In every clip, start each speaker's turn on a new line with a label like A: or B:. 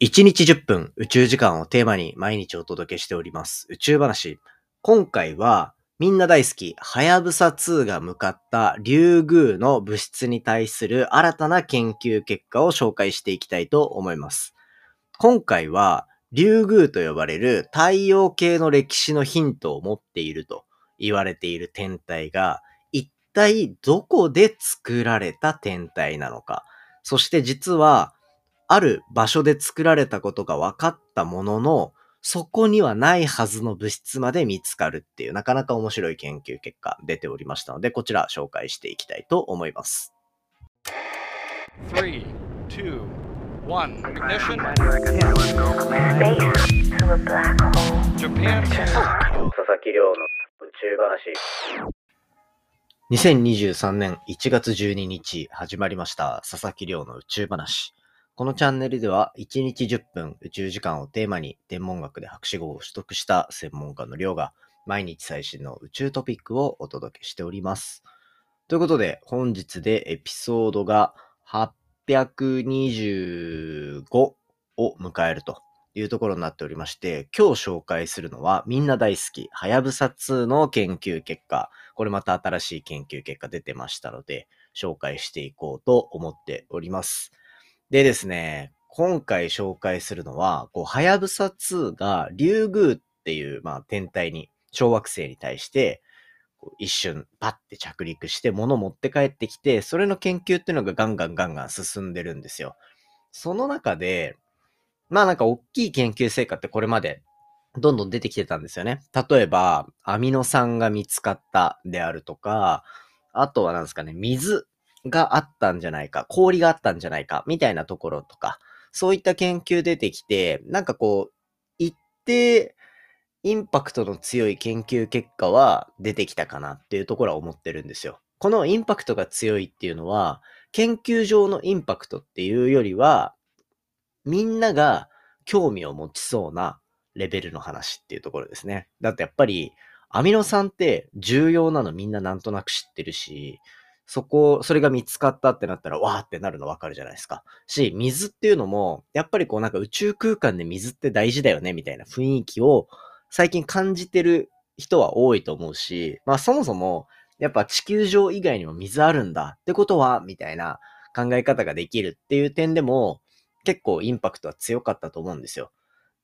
A: 1日10分宇宙時間をテーマに毎日お届けしております宇宙話。今回はみんな大好き、はやぶさ2が向かったリュウグウの物質に対する新たな研究結果を紹介していきたいと思います。今回はリュウグウと呼ばれる太陽系の歴史のヒントを持っていると言われている天体が一体どこで作られた天体なのか。そして実はある場所で作られたことが分かったものの、そこにはないはずの物質まで見つかるっていう、なかなか面白い研究結果出ておりましたので、こちら紹介していきたいと思います。
B: Three, two, one. Ignition.
C: Space to a black hole.
B: Japan.
A: 佐々木亮の宇宙話。2023年1月12日始まりました佐々木亮の宇宙話。このチャンネルでは1日10分宇宙時間をテーマに天文学で博士号を取得した専門家の亮が毎日最新の宇宙トピックをお届けしております。ということで本日でエピソードが825を迎えるというところになっておりまして、今日紹介するのはみんな大好き、はやぶさ2の研究結果。これまた新しい研究結果出てましたので、紹介していこうと思っております。でですね、今回紹介するのは、こう、はやぶさ2が、リュウグウっていう、まあ、天体に、小惑星に対して、一瞬パッて着陸して物持って帰ってきて、それの研究っていうのがガンガンガンガン進んでるんですよ。その中で、まあなんか大きい研究成果ってこれまでどんどん出てきてたんですよね。例えば、アミノ酸が見つかったであるとか、あとはなんですかね、水があったんじゃないか、氷があったんじゃないか、みたいなところとか、そういった研究出てきて、なんかこう、一定インパクトの強い研究結果は出てきたかなっていうところは思ってるんですよ。このインパクトが強いっていうのは、研究上のインパクトっていうよりは、みんなが興味を持ちそうなレベルの話っていうところですね。だってやっぱり、アミノ酸って重要なのみんななんとなく知ってるし、そこ、それが見つかったってなったら、わーってなるのわかるじゃないですか。し、水っていうのも、やっぱりこうなんか宇宙空間で水って大事だよね、みたいな雰囲気を最近感じてる人は多いと思うし、まあそもそも、やっぱ地球上以外にも水あるんだってことは、みたいな考え方ができるっていう点でも、結構インパクトは強かったと思うんですよ。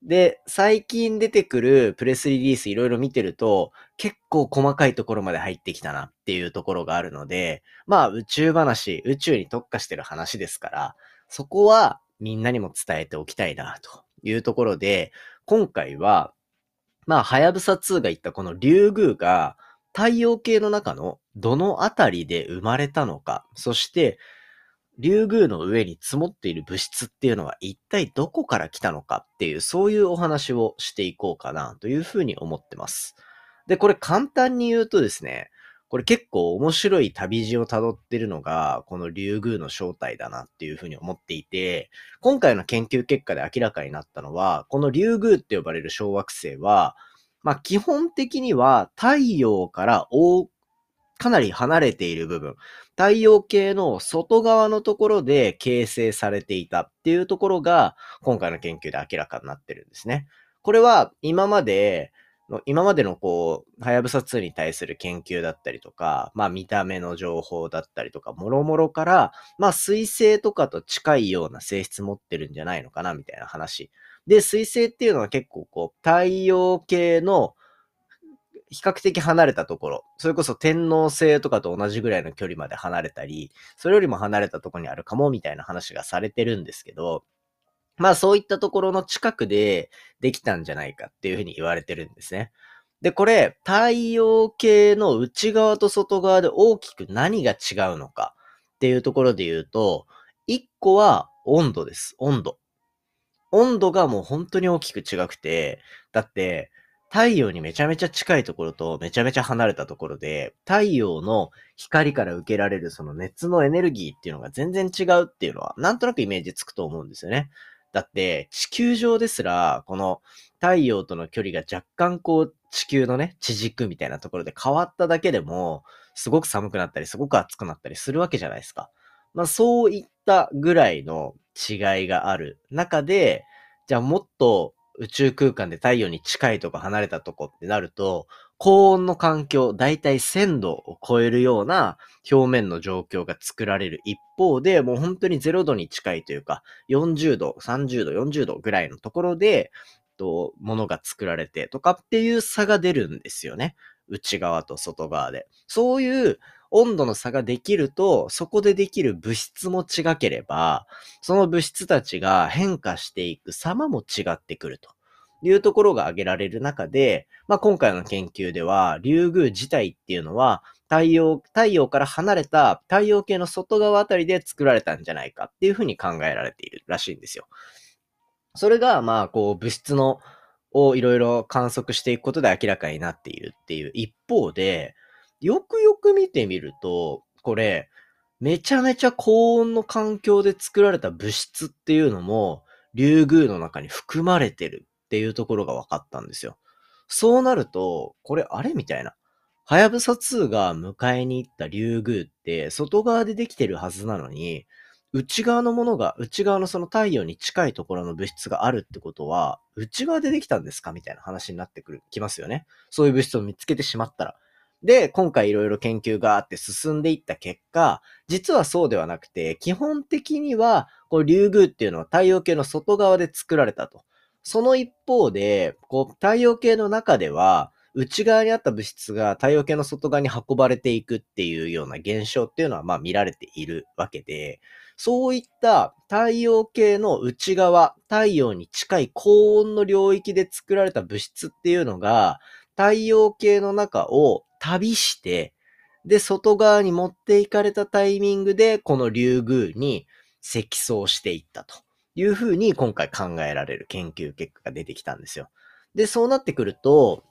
A: で、最近出てくるプレスリリースいろいろ見てると、結構細かいところまで入ってきたなっていうところがあるので、まあ宇宙話、宇宙に特化してる話ですから、そこはみんなにも伝えておきたいなというところで、今回は、まあ、はやぶさ2が言ったこのリュウグウが太陽系の中のどのあたりで生まれたのか、そして、リュウグウの上に積もっている物質っていうのは一体どこから来たのかっていう、そういうお話をしていこうかなというふうに思ってます。で、これ簡単に言うとですね、これ結構面白い旅路を辿ってるのが、このリュウグウの正体だなっていうふうに思っていて、今回の研究結果で明らかになったのは、このリュウグウって呼ばれる小惑星は、まあ基本的には太陽から大かなり離れている部分、太陽系の外側のところで形成されていたっていうところが、今回の研究で明らかになってるんですね。これは今までの、今までのこう、はやぶさ2に対する研究だったりとか、まあ見た目の情報だったりとか、もろもろから、まあ水星とかと近いような性質持ってるんじゃないのかな、みたいな話。で、水星っていうのは結構こう、太陽系の比較的離れたところ、それこそ天王星とかと同じぐらいの距離まで離れたり、それよりも離れたところにあるかもみたいな話がされてるんですけど、まあそういったところの近くでできたんじゃないかっていうふうに言われてるんですね。で、これ、太陽系の内側と外側で大きく何が違うのかっていうところで言うと、一個は温度です。温度。温度がもう本当に大きく違くて、だって、太陽にめちゃめちゃ近いところとめちゃめちゃ離れたところで、太陽の光から受けられるその熱のエネルギーっていうのが全然違うっていうのは、なんとなくイメージつくと思うんですよね。だって、地球上ですら、この太陽との距離が若干こう、地球のね、地軸みたいなところで変わっただけでも、すごく寒くなったり、すごく暑くなったりするわけじゃないですか。まあそういったぐらいの違いがある中で、じゃあもっと宇宙空間で太陽に近いとか離れたとこってなると、高温の環境、だいたい1000度を超えるような表面の状況が作られる一方で、もう本当に0度に近いというか、40度、30度、40度ぐらいのところで、と、ものが作られてとかっていう差が出るんですよね。内側と外側で。そういう温度の差ができると、そこでできる物質も違ければ、その物質たちが変化していく様も違ってくるというところが挙げられる中で、まあ、今回の研究では、竜宮自体っていうのは、太陽、太陽から離れた太陽系の外側あたりで作られたんじゃないかっていうふうに考えられているらしいんですよ。それが、まあ、こう、物質の、をいろいろ観測していくことで明らかになっているっていう一方で、よくよく見てみると、これ、めちゃめちゃ高温の環境で作られた物質っていうのも、竜宮の中に含まれてるっていうところが分かったんですよ。そうなると、これあれみたいな。はやぶさ2が迎えに行った竜宮って外側でできてるはずなのに、内側のものが、内側のその太陽に近いところの物質があるってことは、内側でできたんですかみたいな話になってくる、きますよね。そういう物質を見つけてしまったら。で、今回いろいろ研究があって進んでいった結果、実はそうではなくて、基本的には、こう、竜宮っていうのは太陽系の外側で作られたと。その一方で、こう、太陽系の中では、内側にあった物質が太陽系の外側に運ばれていくっていうような現象っていうのは、まあ見られているわけで、そういった太陽系の内側、太陽に近い高温の領域で作られた物質っていうのが、太陽系の中を旅して、で、外側に持っていかれたタイミングで、この竜宮に積層していったというふうに今回考えられる研究結果が出てきたんですよ。で、そうなってくると、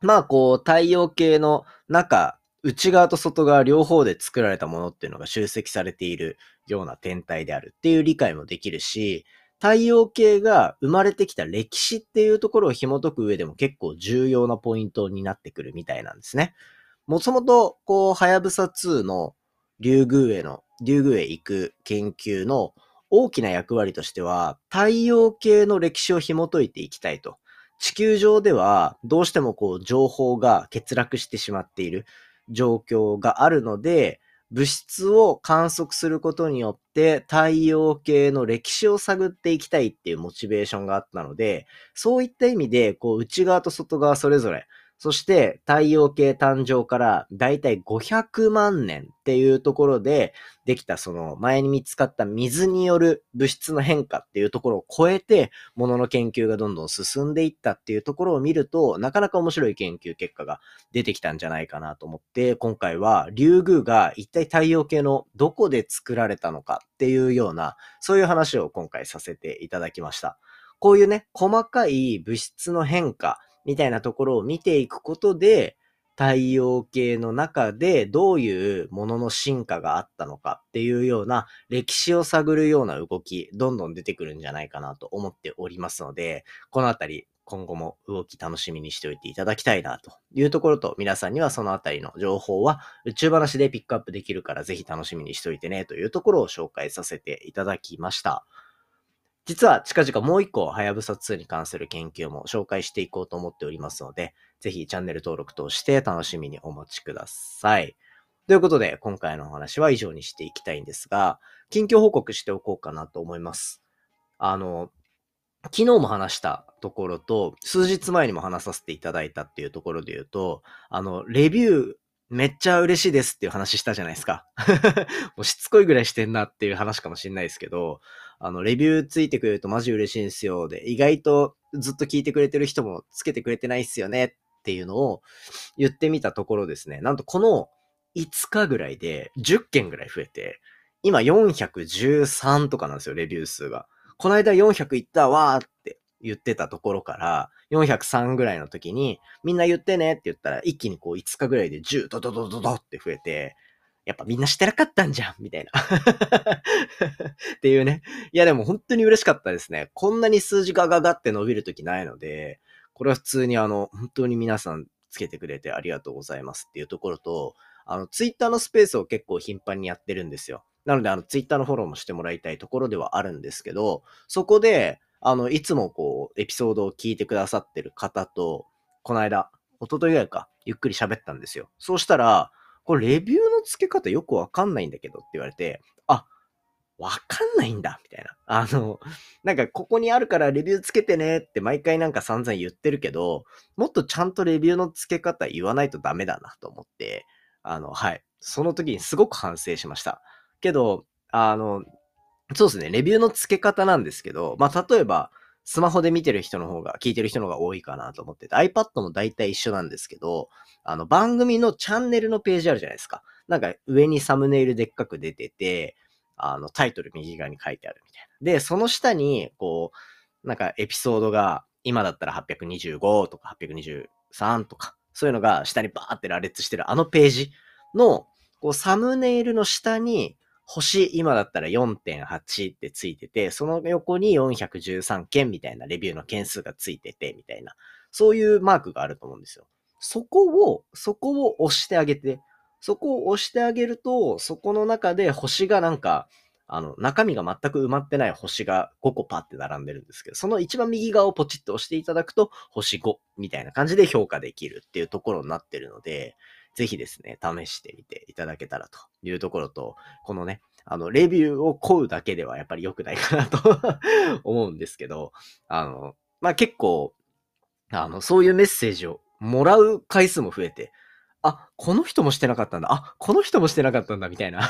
A: まあこう、太陽系の中、内側と外側両方で作られたものっていうのが集積されているような天体であるっていう理解もできるし、太陽系が生まれてきた歴史っていうところを紐解く上でも結構重要なポイントになってくるみたいなんですね。もともと、こう、はやぶさ2の竜宮への、竜宮へ行く研究の大きな役割としては、太陽系の歴史を紐解いていきたいと。地球上ではどうしてもこう情報が欠落してしまっている。状況があるので、物質を観測することによって太陽系の歴史を探っていきたいっていうモチベーションがあったので、そういった意味で、こう内側と外側それぞれそして太陽系誕生からだいたい500万年っていうところでできたその前に見つかった水による物質の変化っていうところを超えて物の研究がどんどん進んでいったっていうところを見るとなかなか面白い研究結果が出てきたんじゃないかなと思って今回は竜宮が一体太陽系のどこで作られたのかっていうようなそういう話を今回させていただきました。こういうね、細かい物質の変化みたいなところを見ていくことで、太陽系の中でどういうものの進化があったのかっていうような歴史を探るような動き、どんどん出てくるんじゃないかなと思っておりますので、このあたり今後も動き楽しみにしておいていただきたいなというところと、皆さんにはそのあたりの情報は宇宙話でピックアップできるからぜひ楽しみにしておいてねというところを紹介させていただきました。実は近々もう一個、はやぶさ2に関する研究も紹介していこうと思っておりますので、ぜひチャンネル登録として楽しみにお待ちください。ということで、今回のお話は以上にしていきたいんですが、近況報告しておこうかなと思います。あの、昨日も話したところと、数日前にも話させていただいたっていうところで言うと、あの、レビューめっちゃ嬉しいですっていう話したじゃないですか。もうしつこいぐらいしてんなっていう話かもしれないですけど、あの、レビューついてくれるとマジ嬉しいんですよ。で、意外とずっと聞いてくれてる人もつけてくれてないっすよねっていうのを言ってみたところですね。なんとこの5日ぐらいで10件ぐらい増えて、今413とかなんですよ、レビュー数が。この間400いったわーって言ってたところから、403ぐらいの時に、みんな言ってねって言ったら、一気にこう5日ぐらいで10ドドドドドって増えて、やっぱみんなしてなかったんじゃんみたいな っていうね。いやでも本当に嬉しかったですね。こんなに数字がガガって伸びる時ないので、これは普通にあの、本当に皆さんつけてくれてありがとうございますっていうところと、あの、ツイッターのスペースを結構頻繁にやってるんですよ。なので、あの、ツイッターのフォローもしてもらいたいところではあるんですけど、そこで、あの、いつもこう、エピソードを聞いてくださってる方と、この間、一昨日ぐらいか、ゆっくり喋ったんですよ。そうしたら、これレビューの付け方よくわかんないんだけどって言われて、あ、わかんないんだ、みたいな。あの、なんかここにあるからレビューつけてねって毎回なんか散々言ってるけど、もっとちゃんとレビューの付け方言わないとダメだなと思って、あの、はい。その時にすごく反省しました。けど、あの、そうですね、レビューの付け方なんですけど、まあ、例えば、スマホで見てる人の方が、聞いてる人の方が多いかなと思ってて、iPad も大体一緒なんですけど、あの、番組のチャンネルのページあるじゃないですか。なんか上にサムネイルでっかく出てて、あの、タイトル右側に書いてあるみたいな。で、その下に、こう、なんかエピソードが、今だったら825とか823とか、そういうのが下にバーって羅列してるあのページの、こう、サムネイルの下に、星、今だったら4.8ってついてて、その横に413件みたいなレビューの件数がついてて、みたいな。そういうマークがあると思うんですよ。そこを、そこを押してあげて、そこを押してあげると、そこの中で星がなんか、あの、中身が全く埋まってない星が5個パって並んでるんですけど、その一番右側をポチッと押していただくと、星5みたいな感じで評価できるっていうところになってるので、ぜひですね、試してみていただけたらというところと、このね、あの、レビューを請うだけではやっぱり良くないかなと 思うんですけど、あの、まあ、結構、あの、そういうメッセージをもらう回数も増えて、あ、この人もしてなかったんだ。あ、この人もしてなかったんだ、みたいな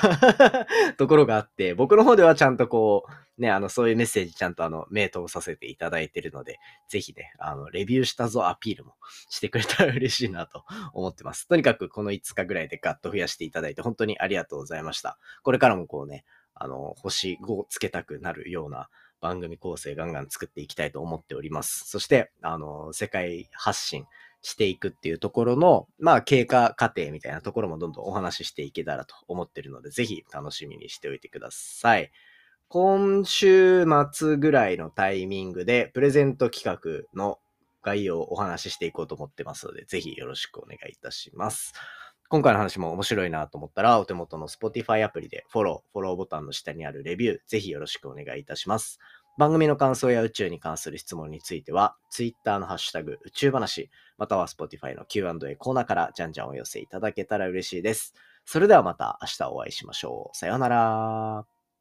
A: ところがあって、僕の方ではちゃんとこう、ね、あの、そういうメッセージちゃんとあの、名答させていただいてるので、ぜひね、あの、レビューしたぞアピールもしてくれたら嬉しいなと思ってます。とにかくこの5日ぐらいでガッと増やしていただいて、本当にありがとうございました。これからもこうね、あの、星5つけたくなるような番組構成ガンガン作っていきたいと思っております。そして、あの、世界発信していくっていうところの、まあ、経過過程みたいなところもどんどんお話ししていけたらと思ってるので、ぜひ楽しみにしておいてください。今週末ぐらいのタイミングで、プレゼント企画の概要をお話ししていこうと思ってますので、ぜひよろしくお願いいたします。今回の話も面白いなと思ったら、お手元の Spotify アプリでフォロー、フォローボタンの下にあるレビュー、ぜひよろしくお願いいたします。番組の感想や宇宙に関する質問については、Twitter のハッシュタグ宇宙話、または Spotify の Q&A コーナーからじゃんじゃんお寄せいただけたら嬉しいです。それではまた明日お会いしましょう。さようなら。